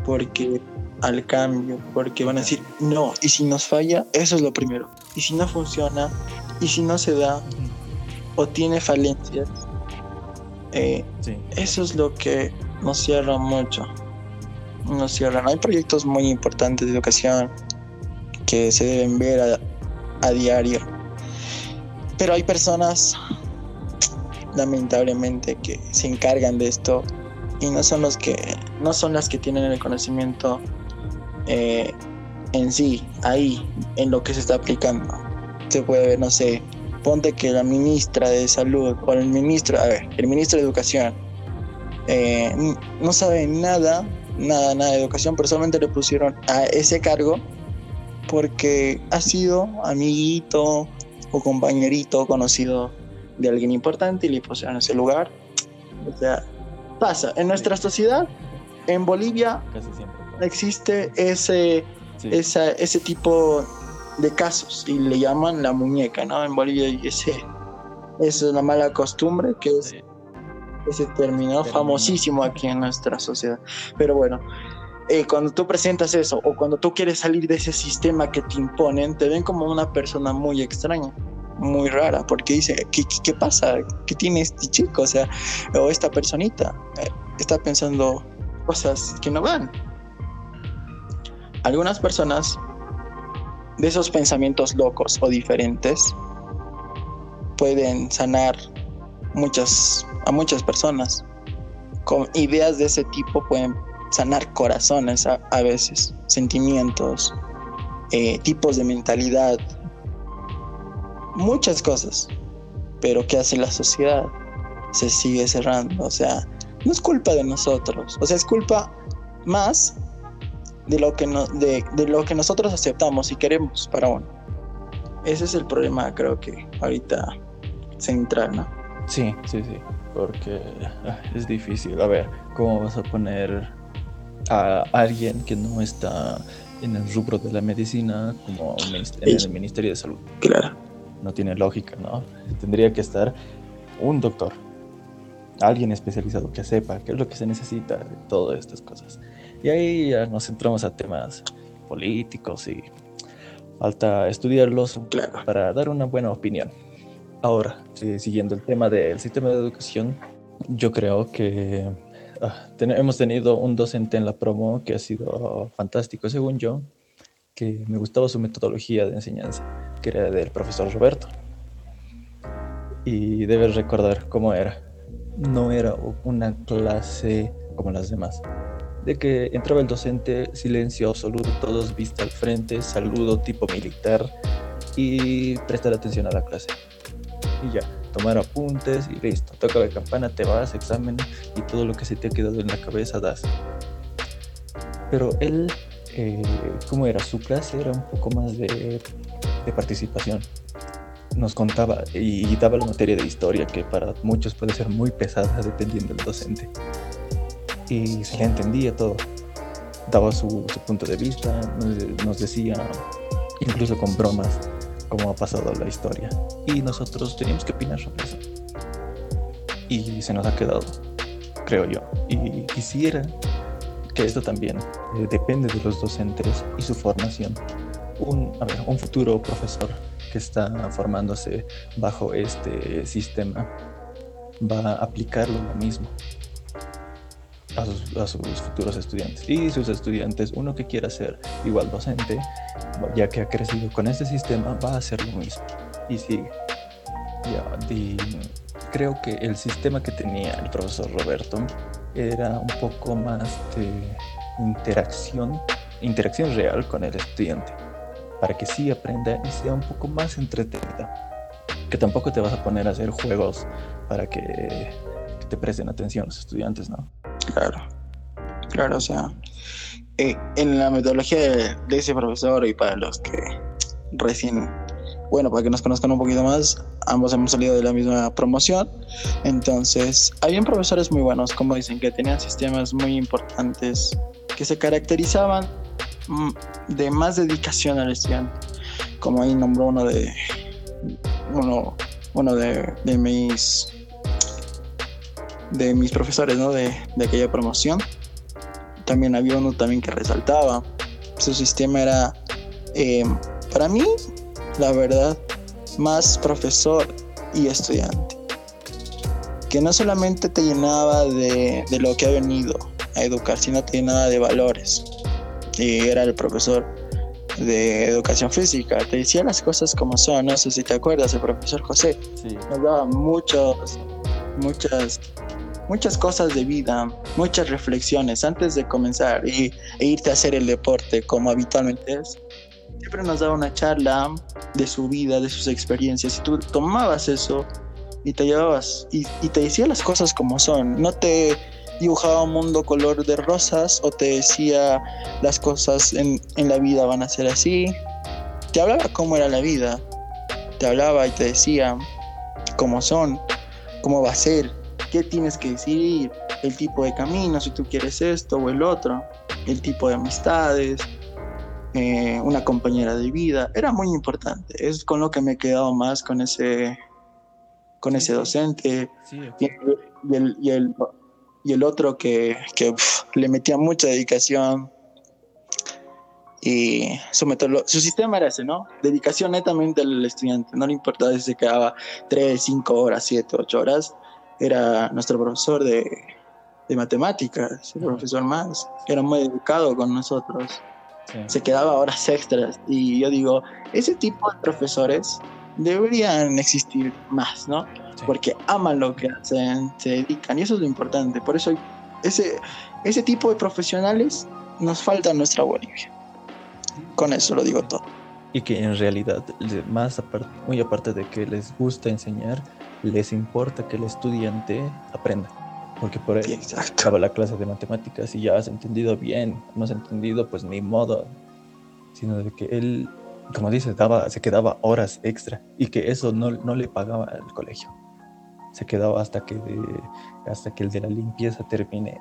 porque al cambio, porque van a decir, no, y si nos falla, eso es lo primero, y si no funciona, y si no se da, o tiene falencias, eh, eso es lo que nos cierra mucho, nos cierran. Hay proyectos muy importantes de educación que se deben ver a, a diario, pero hay personas lamentablemente que se encargan de esto y no son los que no son las que tienen el conocimiento eh, en sí ahí en lo que se está aplicando se puede ver no sé ponte que la ministra de salud o el ministro a ver el ministro de educación eh, no sabe nada nada nada de educación pero solamente le pusieron a ese cargo porque ha sido amiguito o compañerito conocido de alguien importante y le pusieron ese lugar. O sea, pasa. En nuestra sociedad, en Bolivia, existe ese, ese tipo de casos y le llaman la muñeca, ¿no? En Bolivia y ese, es una mala costumbre que es ese término famosísimo aquí en nuestra sociedad. Pero bueno, eh, cuando tú presentas eso o cuando tú quieres salir de ese sistema que te imponen, te ven como una persona muy extraña muy rara porque dice, ¿qué, qué pasa? ¿Qué tiene este chico? O sea, o esta personita eh, está pensando cosas que no van. Algunas personas de esos pensamientos locos o diferentes pueden sanar muchas a muchas personas. Con ideas de ese tipo pueden sanar corazones a, veces, sentimientos, eh, tipos de mentalidad, muchas cosas, pero ¿qué hace la sociedad? Se sigue cerrando, o sea, no es culpa de nosotros, o sea, es culpa más de lo que, no, de, lo que nosotros aceptamos y queremos para uno. Ese es el problema, creo que ahorita central, ¿no? Sí, sí, sí, porque es difícil. A ver, ¿cómo vas a poner a alguien que no está en el rubro de la medicina como en el Ministerio de Salud? Claro no tiene lógica, ¿no? Tendría que estar un doctor, alguien especializado que sepa qué es lo que se necesita de todas estas cosas. Y ahí ya nos centramos a temas políticos y falta estudiarlos para dar una buena opinión. Ahora, siguiendo el tema del sistema de educación, yo creo que ah, hemos tenido un docente en la promo que ha sido fantástico, según yo, que me gustaba su metodología de enseñanza, que era del profesor Roberto. Y debes recordar cómo era. No era una clase como las demás. De que entraba el docente, silencio absoluto, todos vista al frente, saludo tipo militar y prestar atención a la clase. Y ya, tomar apuntes y listo. Toca la campana, te vas, examen y todo lo que se te ha quedado en la cabeza das. Pero él, eh, ¿cómo era? Su clase era un poco más de, de participación. Nos contaba y, daba la materia de historia, que para muchos puede ser muy pesada dependiendo del docente. Y se le entendía todo. Daba su, punto de vista, nos, decía, incluso con bromas, cómo ha pasado la historia. Y nosotros teníamos que opinar sobre eso. Y se nos ha quedado, creo yo. Y quisiera que esto también eh, depende de los docentes y su formación. Un, un futuro profesor que está formándose bajo este sistema va a aplicarlo lo mismo a sus, a sus, futuros estudiantes. Y sus estudiantes, uno que quiera ser igual docente, ya que ha crecido con este sistema, va a hacer lo mismo. Y sigue. y creo que el sistema que tenía el profesor Roberto era un poco más de interacción, interacción real con el estudiante, para que sí aprenda y sea un poco más entretenida. Que tampoco te vas a poner a hacer juegos para que te presten atención los estudiantes, ¿no? Claro, claro, o sea, eh, en la metodología de, ese profesor y para los que recién, bueno, para que nos conozcan un poquito más, ambos hemos salido de la misma promoción, entonces, habían profesores muy buenos, como dicen, que tenían sistemas muy importantes, que se caracterizaban mm, de más dedicación al estudiante, como ahí nombró uno de uno, uno de, de mis de mis profesores, ¿no? De, de, aquella promoción. También había uno también que resaltaba. Su sistema era, eh, para mí, la verdad, más profesor y estudiante. Que no solamente te llenaba de, de lo que ha venido a educar, sino te llenaba de valores. Y era el profesor de educación física. Te decía las cosas como son. No sé si te acuerdas, el profesor José. Sí. Nos daba muchos, muchas muchas cosas de vida, muchas reflexiones antes de comenzar y, e irte a hacer el deporte como habitualmente es. Siempre nos daba una charla de su vida, de sus experiencias y tú tomabas eso y te llevabas y, te decía las cosas como son. No te dibujaba un mundo color de rosas o te decía las cosas en, en la vida van a ser así. Te hablaba cómo era la vida. Te hablaba y te decía cómo son, cómo va a ser, qué tienes que decidir, el tipo de camino, si tú quieres esto o el otro, el tipo de amistades, eh, una compañera de vida, era muy importante. Es con lo que me he quedado más con ese, con ese docente y, el, y, el, y, el, otro que, que le metía mucha dedicación. Y su, su sistema era ese, ¿no? Dedicación netamente al estudiante. No le importaba si se quedaba 3, 5 horas, 7, 8 horas era nuestro profesor de, de matemáticas, el profesor más, era muy educado con nosotros. Se quedaba horas extras y yo digo, ese tipo de profesores deberían existir más, ¿no? Porque aman lo que hacen, se dedican y eso es lo importante. Por eso ese, ese tipo de profesionales nos falta en nuestra Bolivia. Con eso lo digo todo. Y que en realidad, más muy aparte de que les gusta enseñar, les importa que el estudiante aprenda. Porque por ahí acaba la clase de matemáticas y ya has entendido bien, no has entendido, pues ni modo. Sino de que él, como dices, daba, se quedaba horas extra y que eso no, no le pagaba al colegio. Se quedaba hasta que, hasta que el de la limpieza termine,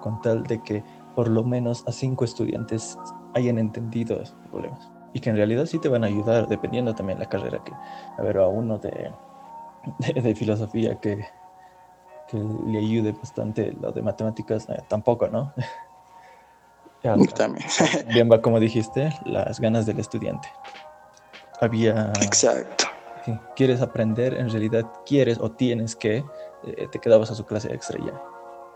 con tal de que por lo menos a cinco estudiantes hayan entendido esos problemas. Y que en realidad sí te van a ayudar, dependiendo también la carrera que, a ver, a uno de, de, filosofía que, que, le ayude bastante lo de matemáticas, eh, tampoco, ¿no? También. Bien va como dijiste, las ganas del estudiante. Había... Exacto. quieres aprender, en realidad quieres o tienes que, eh, te quedabas a su clase extra ya.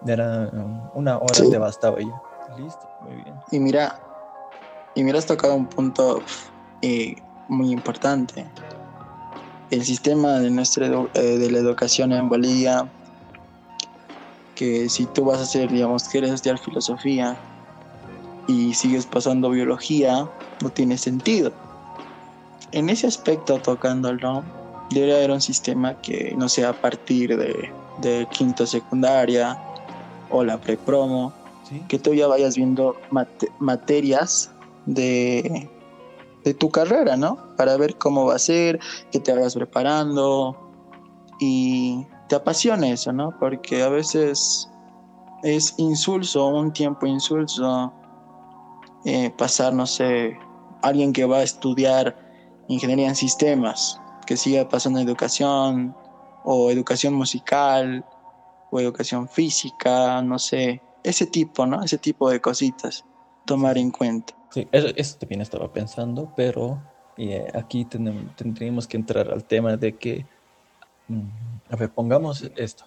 Era una hora te bastaba ya. Listo, muy bien. Y mira, y mira, has tocado un punto eh, muy importante. El sistema de, nuestra eh, de la educación en Bolivia, que si tú vas a hacer, digamos, quieres estudiar filosofía y sigues pasando biología, no tiene sentido. En ese aspecto, tocándolo, debería haber un sistema que no sea a partir de, de quinto secundaria o la prepromo, que tú ya vayas viendo materias de, de tu carrera, ¿no? Para ver cómo va a ser, que te vayas preparando y te apasiona eso, ¿no? Porque a veces es insulso, un tiempo insulso, eh, pasar, no sé, alguien que va a estudiar ingeniería en sistemas, que siga pasando educación o educación musical o educación física, no sé, ese tipo, ¿no? Ese tipo de cositas, tomar en cuenta. Sí, eso, también estaba pensando, pero eh, aquí tendríamos que entrar al tema de que, mm, a ver, pongamos esto.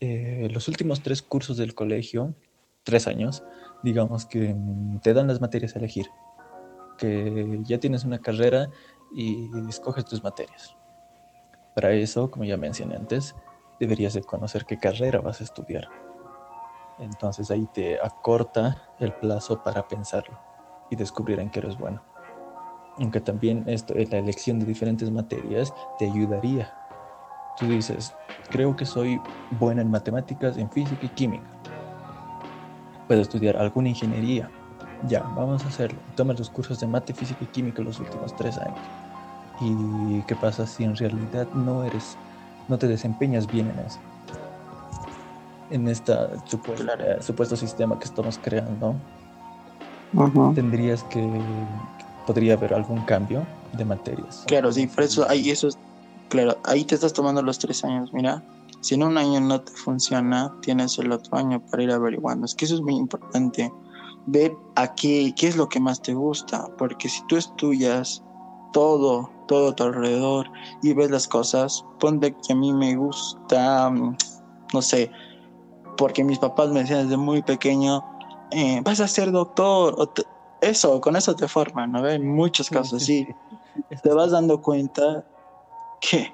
Eh, los últimos tres cursos del colegio, tres años, digamos que mm, te dan las materias a elegir, que ya tienes una carrera y escoges tus materias. Para eso, como ya mencioné antes, deberías de conocer qué carrera vas a estudiar. Entonces ahí te acorta el plazo para pensarlo y descubrir en qué eres bueno. Aunque también esto, la elección de diferentes materias te ayudaría. Tú dices, creo que soy buena en matemáticas, en física y química. Puedo estudiar alguna ingeniería. Ya, vamos a hacerlo. Tomas los cursos de mate, física y química los últimos tres años. ¿Y qué pasa si en realidad no eres, no te desempeñas bien en eso? En este supuesto sistema que estamos creando, tendrías que, podría haber algún cambio de materias. Claro, sí, por eso ahí eso claro, ahí te estás tomando los tres años, mira. Si en un año no te funciona, tienes el otro año para ir averiguando. Es que eso es muy importante. Ver a qué, qué es lo que más te gusta. Porque si tú estudias todo, todo a tu alrededor y ves las cosas, ponte que a mí me gusta, mm, no sé, porque mis papás me decían desde muy pequeño, eh, vas a ser doctor, o eso, con eso te forman, ¿no? En muchos casos, sí. Te vas dando cuenta que,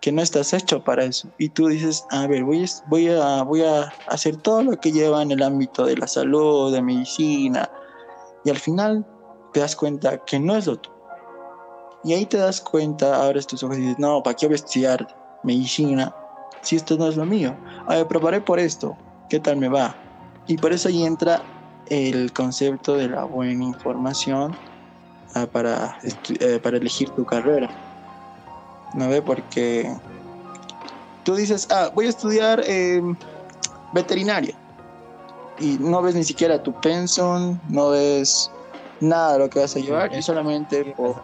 que no estás hecho para eso. Y tú dices, a ver, voy, voy, a, voy a hacer todo lo que lleva en el ámbito de la salud, de medicina. Y al final te das cuenta que no es lo tuyo. Y ahí te das cuenta, abres tus ojos y dices, no, ¿para qué voy a estudiar medicina si esto no es lo mío? A ver, probaré por esto, ¿qué tal me va? Y por eso ahí entra el concepto de la buena información ah, para, eh, para elegir tu carrera. ¿No ve? Porque tú dices, ah, voy a estudiar em, veterinaria. Y no ves ni siquiera tu pensum, no ves nada de lo que vas a llevar, y solamente por...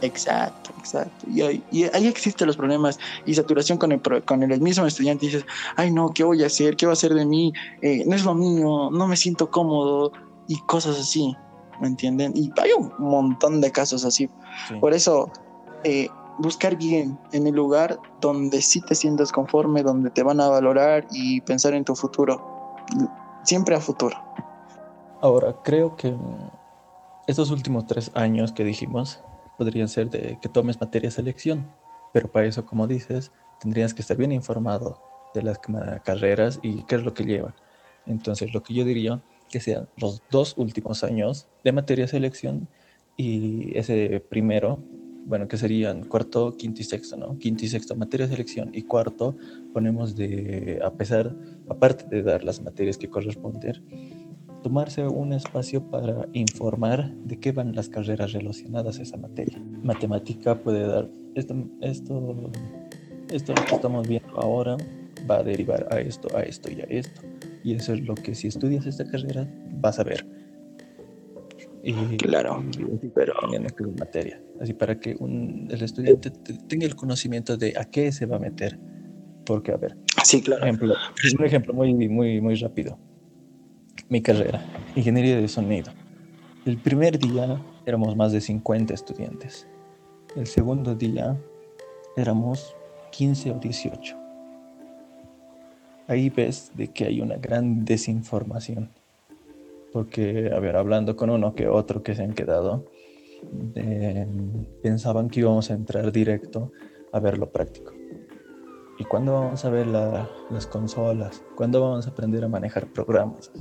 Exacto, exacto. Y ahí, y ahí, existen los problemas y saturación con el, con el mismo estudiante. Y dices, ay no, ¿qué voy a hacer? ¿Qué va a hacer de mí? Eh, no es lo mío, no me siento cómodo y cosas así, ¿me entienden? Y hay un montón de casos así. Por eso, eh, buscar bien en el lugar donde sí te sientas conforme, donde te van a valorar y pensar en tu futuro. Siempre a futuro. Ahora, creo que estos últimos tres años que dijimos podrían ser de que tomes materia selección, pero para eso, como dices, tendrías que estar bien informado de las carreras y qué es lo que llevan. Entonces, lo que yo diría que sean los dos últimos años de materia selección y ese primero, bueno, que serían cuarto, quinto y sexto, ¿no? Quinto y sexto materia selección y cuarto ponemos de, a pesar, aparte de dar las materias que corresponden, tomarse un espacio para informar de qué van las carreras relacionadas a esa materia. Matemática puede dar esto, esto, esto que estamos viendo ahora va a derivar a esto, a esto y a esto. Y eso es lo que si estudias esta carrera vas a ver. Y, claro, pero materia, así para que el estudiante tenga el conocimiento de a qué se va a meter. Porque a ver, sí, claro. Ejemplo, un ejemplo muy muy muy rápido mi carrera, ingeniería de sonido. El primer día éramos más de 50 estudiantes. El segundo día éramos 15 o 18. ahí ves de que hay una gran desinformación. Porque, a ver, hablando con uno que otro que se han quedado, pensaban que íbamos a entrar directo a ver lo práctico. ¿Y cuándo vamos a ver las consolas? ¿Cuándo vamos a aprender a manejar programas?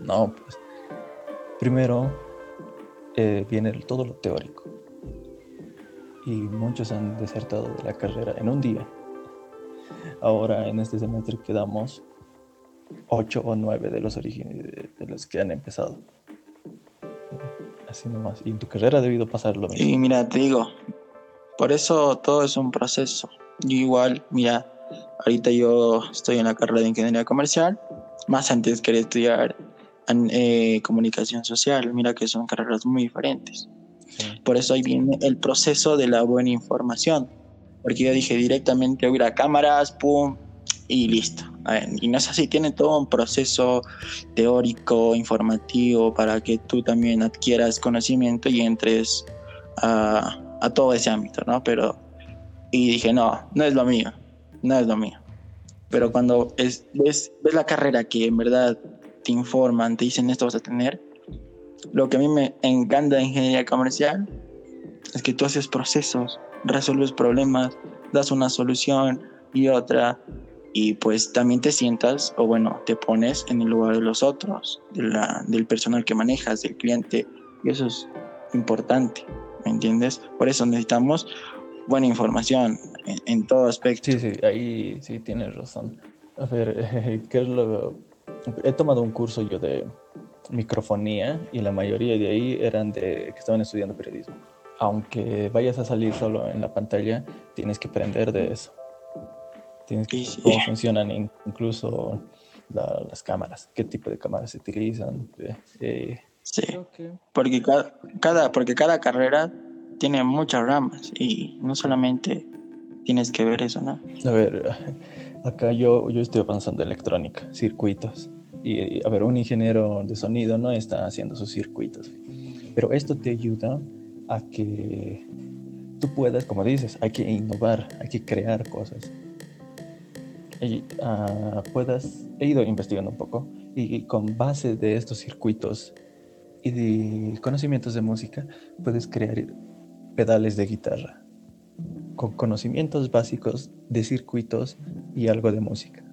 No, pues primero eh, viene todo lo teórico. Y muchos han desertado de la carrera en un día. Ahora en este semestre quedamos ocho o nueve de los orígenes de los que han empezado. Así nomás. Y en tu carrera ha debido pasar lo mismo. Y mira, te digo, por eso todo es un proceso. Yo igual, mira, ahorita yo estoy en la carrera de ingeniería comercial, más antes quería estudiar eh, comunicación social, mira que son carreras muy diferentes. Por eso ahí viene el proceso de la buena información, porque yo dije directamente voy a ir a cámaras, pum, y listo. Y no es así, tiene todo un proceso teórico, informativo, para que tú también adquieras conocimiento y entres a, a todo ese ámbito, ¿no? Pero, y dije, no, no es lo mío, no es lo mío. Pero cuando es, ves, ves la carrera que en verdad te informan, te dicen esto vas a tener, lo que a mí me encanta de ingeniería comercial es que tú haces procesos, resuelves problemas, das una solución y otra, y pues también te sientas o bueno, te pones en el lugar de los otros, de la, del personal que manejas, del cliente, y eso es importante, ¿me entiendes? Por eso necesitamos buena información en, todo aspecto. Sí, sí, ahí sí tienes razón. A ver, ¿qué es lo...? He tomado un curso yo de microfonía y la mayoría de ahí eran de que estaban estudiando periodismo. Aunque vayas a salir solo en la pantalla, tienes que aprender de eso. Tienes que saber cómo funcionan incluso las cámaras, qué tipo de cámaras se utilizan. Eh, eh, sí, porque cada, cada, porque cada carrera tiene muchas ramas y no solamente tienes que ver eso, ¿no? A ver, acá yo, yo estoy avanzando electrónica, circuitos. Y, a ver, un ingeniero de sonido no está haciendo sus circuitos. Pero esto te ayuda a que tú puedas, como dices, hay que innovar, hay que crear cosas uh, puedas, he ido investigando un poco y, con base de estos circuitos y de conocimientos de música, puedes crear pedales de guitarra con conocimientos básicos de circuitos y algo de música.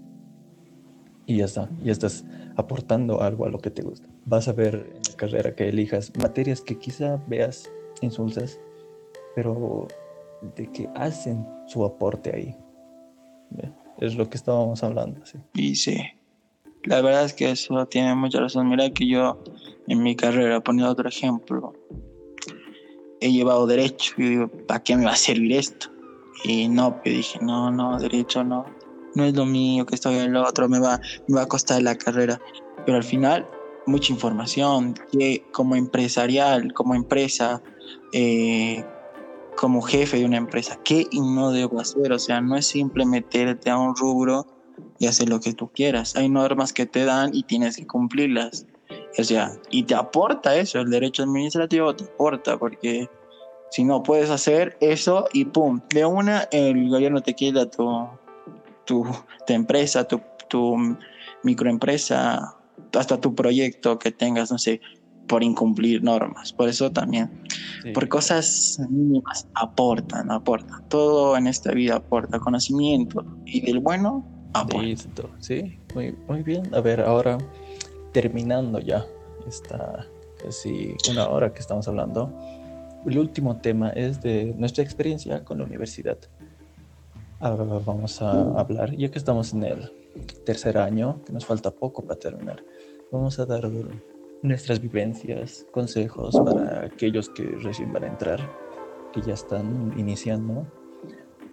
Y ya está, ya estás aportando algo a lo que te gusta. Vas a ver en la carrera que elijas materias que quizá veas insultas, pero de que hacen su aporte ahí es lo que estábamos hablando. Sí. Y sí, la verdad es que eso tiene mucha razón. Mira que yo en mi carrera, poniendo otro ejemplo, he llevado derecho y digo, ¿para qué me va a servir esto? Y no, yo dije, no, no, derecho no, no es lo mío, que estoy en lo otro, me va, me va a costar la carrera. Pero al final, mucha información, que como empresarial, como empresa, eh, como jefe de una empresa, ¿qué no debo hacer? O sea, no es simple meterte a un rubro y hacer lo que tú quieras. Hay normas que te dan y tienes que cumplirlas. O sea, y te aporta eso, el derecho administrativo te aporta, porque si no puedes hacer eso y pum, de una el gobierno te quita tu, tu, tu empresa, tu, tu microempresa, hasta tu proyecto que tengas, no sé, por incumplir normas. Por eso también, por cosas mínimas, aportan, aportan. Todo en esta vida aporta conocimiento y del bueno aporta. Sí, muy, muy bien. A ver, ahora terminando ya esta casi una hora que estamos hablando, el último tema es de nuestra experiencia con la universidad. Ahora vamos a hablar, ya que estamos en el tercer año, que nos falta poco para terminar, vamos a dar nuestras vivencias, consejos para aquellos que recién van a entrar, que ya están iniciando.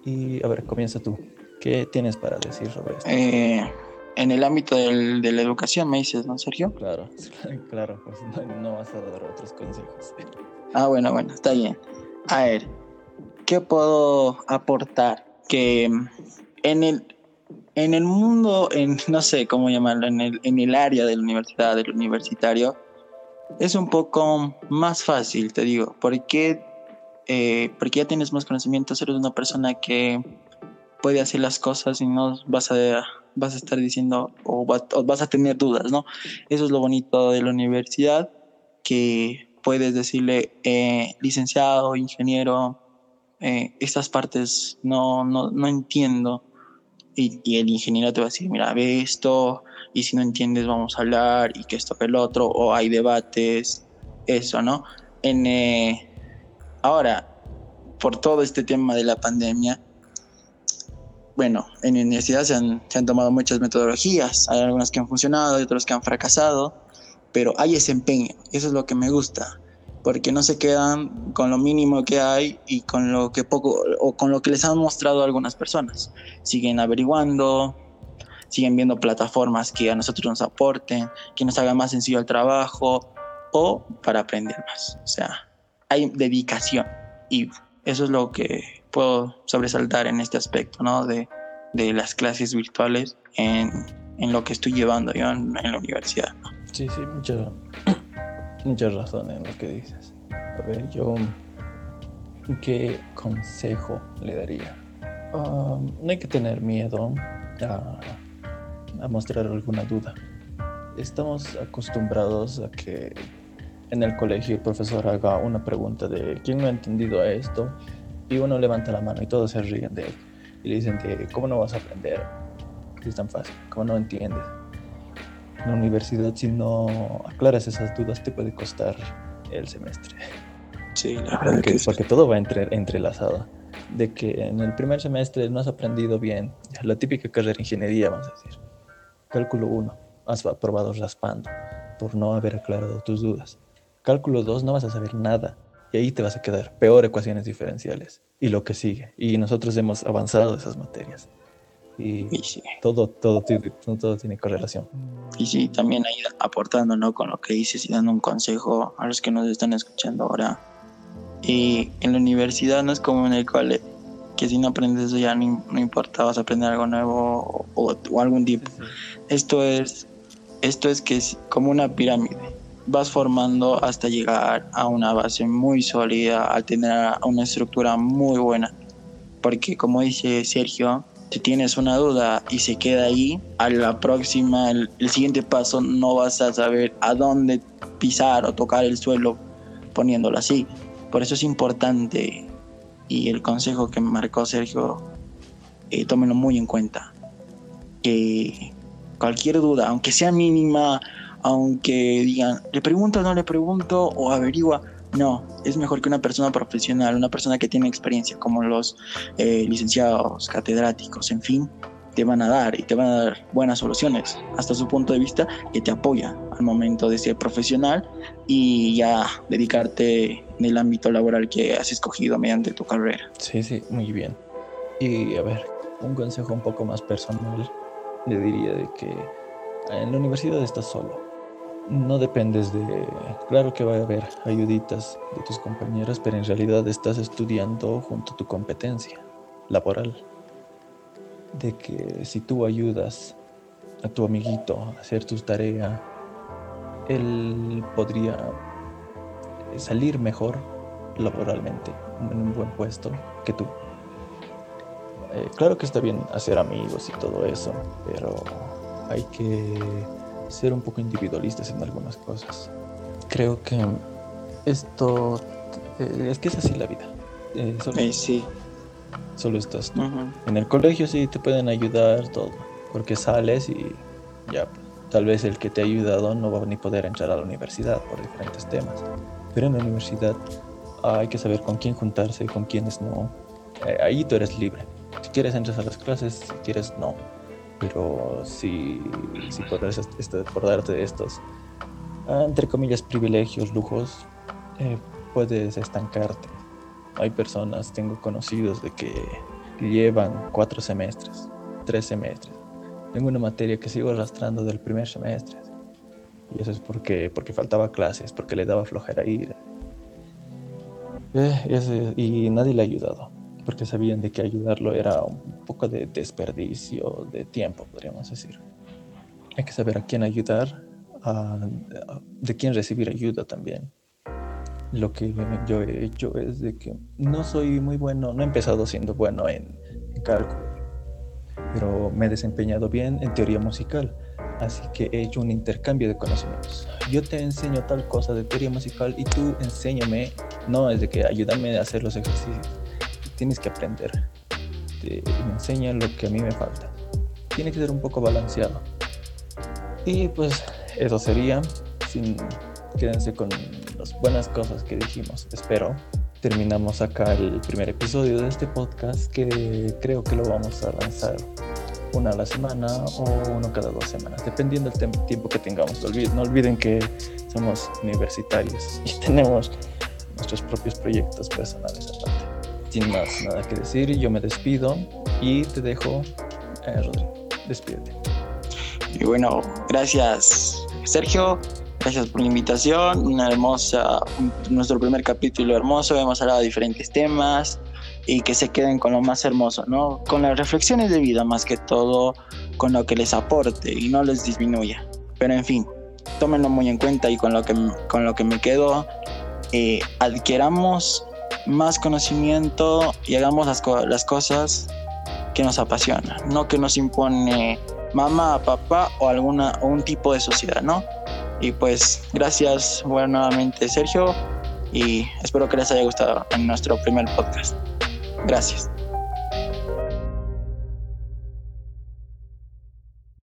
Y a ver, comienza tú. ¿Qué tienes para decir sobre esto? Eh, en el ámbito del, de la educación, me dices, ¿no, Sergio? Claro, claro, pues no, vas a dar otros consejos. Ah, bueno, bueno, está bien. A ver, ¿qué puedo aportar? Que en el, en el mundo, en no sé cómo llamarlo, en el, en el área de la universidad, del universitario, es un poco más fácil, te digo, porque, eh, porque ya tienes más conocimientos, eres una persona que puede hacer las cosas y no vas a vas a estar diciendo o, vas a tener dudas, ¿no? Eso es lo bonito de la universidad, que puedes decirle, eh, licenciado, ingeniero, eh, estas partes no, no, no entiendo. Y, el ingeniero te va a decir, mira, ve esto, y si no entiendes vamos a hablar, y que esto que el otro, o hay debates, eso, ¿no? En, eh, ahora, por todo este tema de la pandemia, bueno, en la universidad se han, se han tomado muchas metodologías, hay algunas que han funcionado, y otras que han fracasado, pero hay ese empeño, eso es lo que me gusta, porque no se quedan con lo mínimo que hay y con lo que poco o con lo que les han mostrado algunas personas. Siguen averiguando, siguen viendo plataformas que a nosotros nos aporten, que nos hagan más sencillo el trabajo o para aprender más. O sea, hay dedicación y eso es lo que puedo sobresaltar en este aspecto, ¿no? De, de las clases virtuales en, en, lo que estoy llevando yo en, en la universidad. ¿no? Sí, sí, mucha, mucha razón en lo que dices. A ver, yo, ¿qué consejo le daría? Um, no hay que tener miedo a, mostrar alguna duda. Estamos acostumbrados a que en el colegio el profesor haga una pregunta de quién no ha entendido esto y uno levanta la mano y todos se ríen de él y le dicen de cómo no vas a aprender es tan fácil cómo no entiendes en la universidad si no aclaras esas dudas te puede costar el semestre sí la verdad porque, que sí. porque todo va entre, entrelazado de que en el primer semestre no has aprendido bien la típica carrera de ingeniería vamos a decir cálculo 1 has aprobado raspando por no haber aclarado tus dudas Cálculo 2 no vas a saber nada y ahí te vas a quedar peor ecuaciones diferenciales y lo que sigue. Y nosotros hemos avanzado esas materias. Y, y sí. todo, todo, todo, todo, tiene correlación. Y sí, también ahí aportando ¿no? con lo que dices y dando un consejo a los que nos están escuchando ahora. Y en la universidad no es como en el cole, que si no aprendes eso ya no, no importa, vas a aprender algo nuevo o, o algún tipo. Sí, sí. Esto es, esto es que es como una pirámide vas formando hasta llegar a una base muy sólida, a tener una estructura muy buena. Porque como dice Sergio, si tienes una duda y se queda ahí, a la próxima, el, siguiente paso no vas a saber a dónde pisar o tocar el suelo poniéndolo así. Por eso es importante y el consejo que marcó Sergio, eh, tómenlo muy en cuenta. Que cualquier duda, aunque sea mínima, aunque digan, le pregunto o no le pregunto o averigua, no, es mejor que una persona profesional, una persona que tiene experiencia, como los eh, licenciados, catedráticos, en fin, te van a dar y te van a dar buenas soluciones hasta su punto de vista que te apoya al momento de ser profesional y ya dedicarte en el ámbito laboral que has escogido mediante tu carrera. Sí, sí, muy bien. Y a ver, un consejo un poco más personal, le diría de que en la universidad estás solo no dependes de... Claro que va a haber ayuditas de tus compañeras, pero en realidad estás estudiando junto a tu competencia laboral. De que si tú ayudas a tu amiguito a hacer tus tareas, él podría salir mejor laboralmente, en un buen puesto que tú. Eh, claro que está bien hacer amigos y todo eso, pero hay que ser un poco individualistas en algunas cosas. Creo que esto eh, es que es así la vida. Eh, solo, eh, sí. Solo estás tú. Uh -huh. En el colegio sí te pueden ayudar todo, porque sales y ya, tal vez el que te ha ayudado no va a ni poder entrar a la universidad por diferentes temas. Pero en la universidad hay que saber con quién juntarse, con quiénes no. Eh, ahí tú eres libre. Si quieres entras a las clases, si quieres no pero si, si podrás este, acordarte de estos, entre comillas, privilegios, lujos, eh, puedes estancarte. Hay personas, tengo conocidos de que llevan cuatro semestres, tres semestres. Tengo una materia que sigo arrastrando del primer semestre. Y eso es porque, porque faltaba clases, porque le daba flojera ir. Eh, ese, y nadie le ha ayudado porque sabían de que ayudarlo era un poco de desperdicio de tiempo, podríamos decir. Hay que saber a quién ayudar, a, a, de quién recibir ayuda también. Lo que yo he hecho es de que no soy muy bueno, no he empezado siendo bueno en, en cálculo. pero me he desempeñado bien en teoría musical, así que he hecho un intercambio de conocimientos. Yo te enseño tal cosa de teoría musical y tú enséñame, no es de que ayúdame a hacer los ejercicios, tienes que aprender, te, me enseña lo que a mí me falta. Tiene que ser un poco balanceado. Y pues eso sería, quédense con las buenas cosas que dijimos, espero terminamos acá el primer episodio de este podcast que creo que lo vamos a lanzar una a la semana o uno cada dos semanas, dependiendo del tiempo que tengamos. No olviden que somos universitarios y tenemos nuestros propios proyectos personales aparte. Sin más nada que decir, yo me despido y te dejo, eh. Despídete. Y bueno, gracias Sergio. Gracias por la invitación, una hermosa, nuestro primer capítulo hermoso, hemos hablado de diferentes temas y que se queden con lo más hermoso, ¿no? Con las reflexiones de vida más que todo, con lo que les aporte y no les disminuya. Pero en fin, tómenlo muy en cuenta y con lo que, con lo que me quedo, eh, adquiramos más conocimiento y hagamos las, las cosas que nos apasionan, no que nos impone mamá, papá o alguna o un tipo de sociedad, ¿no? Y pues gracias bueno, nuevamente Sergio y espero que les haya gustado nuestro primer podcast. Gracias.